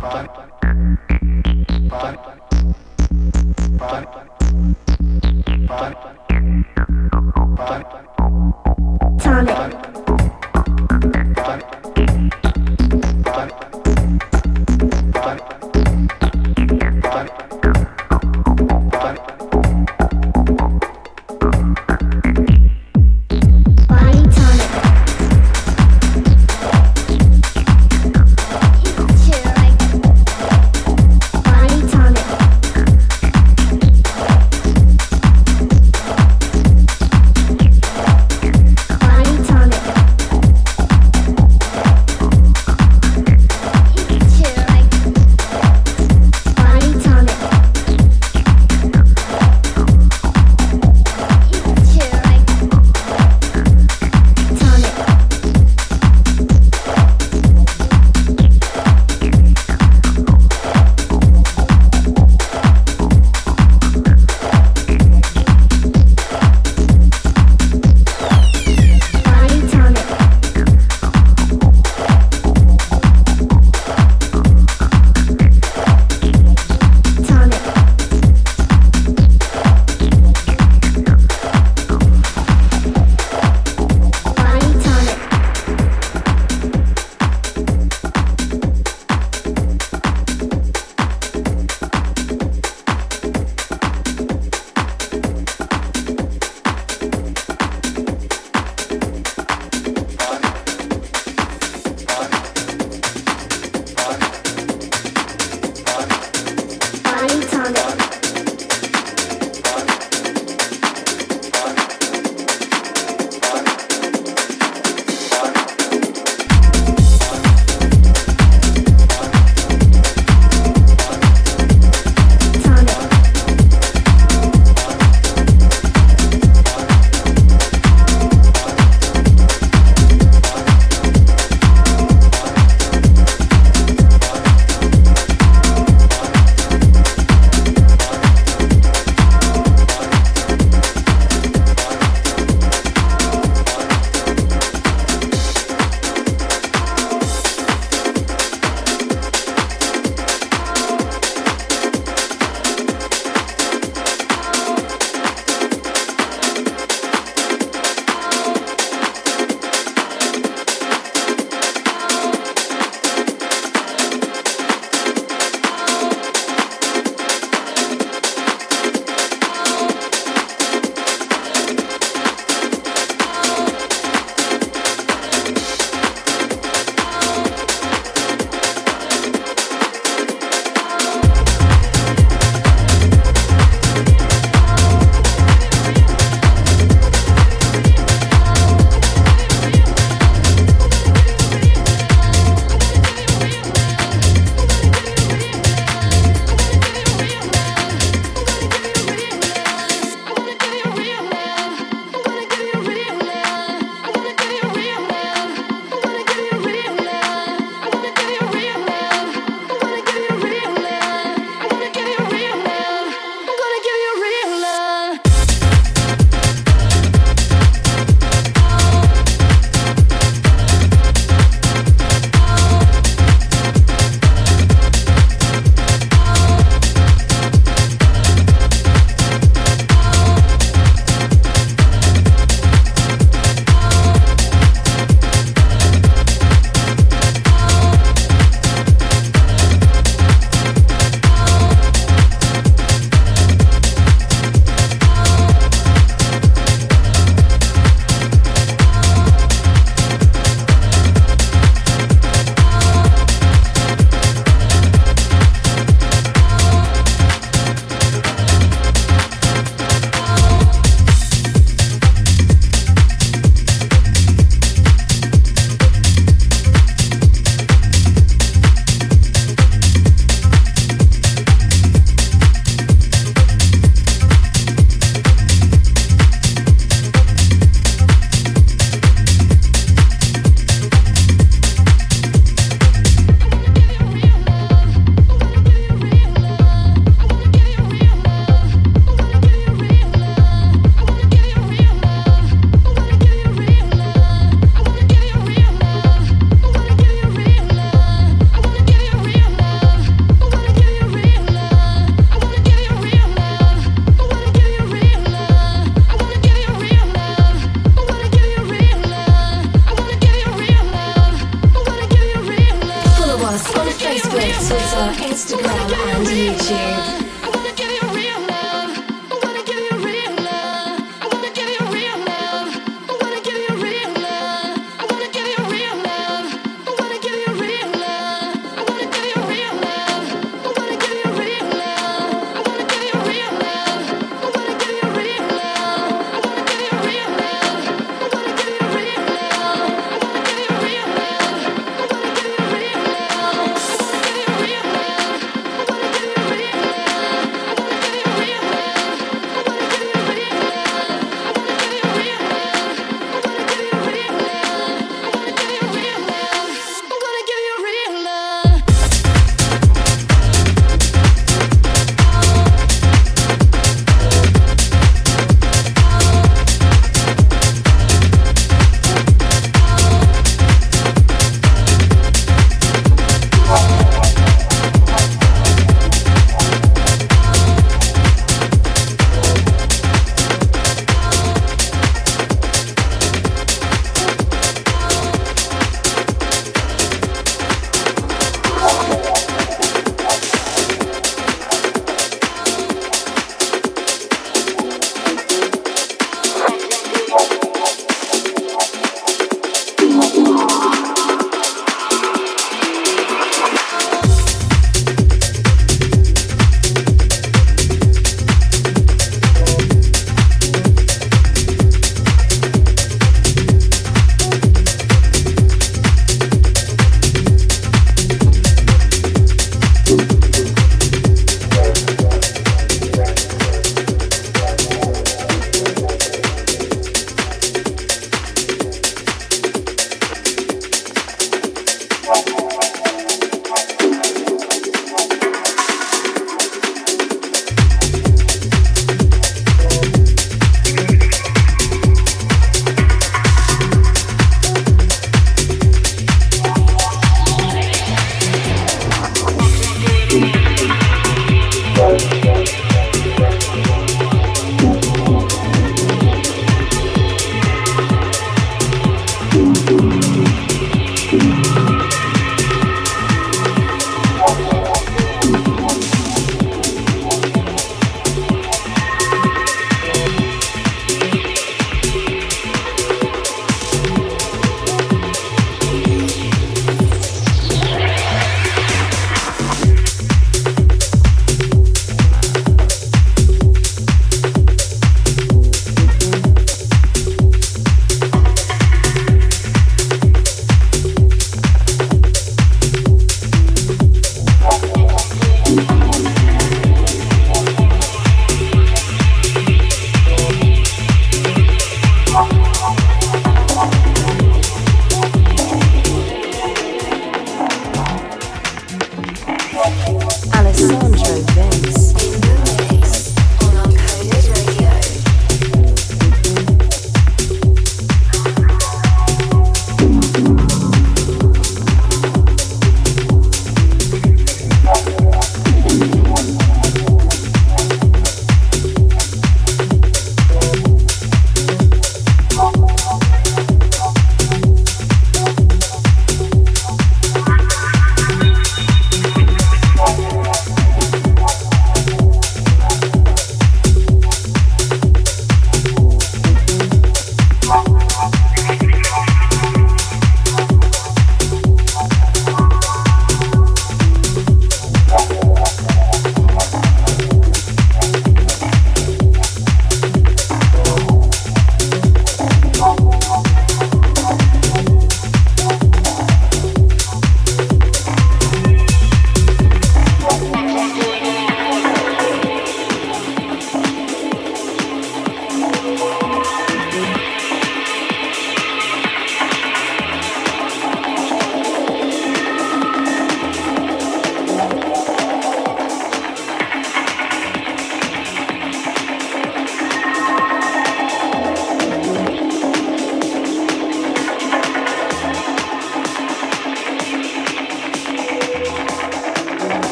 Bye.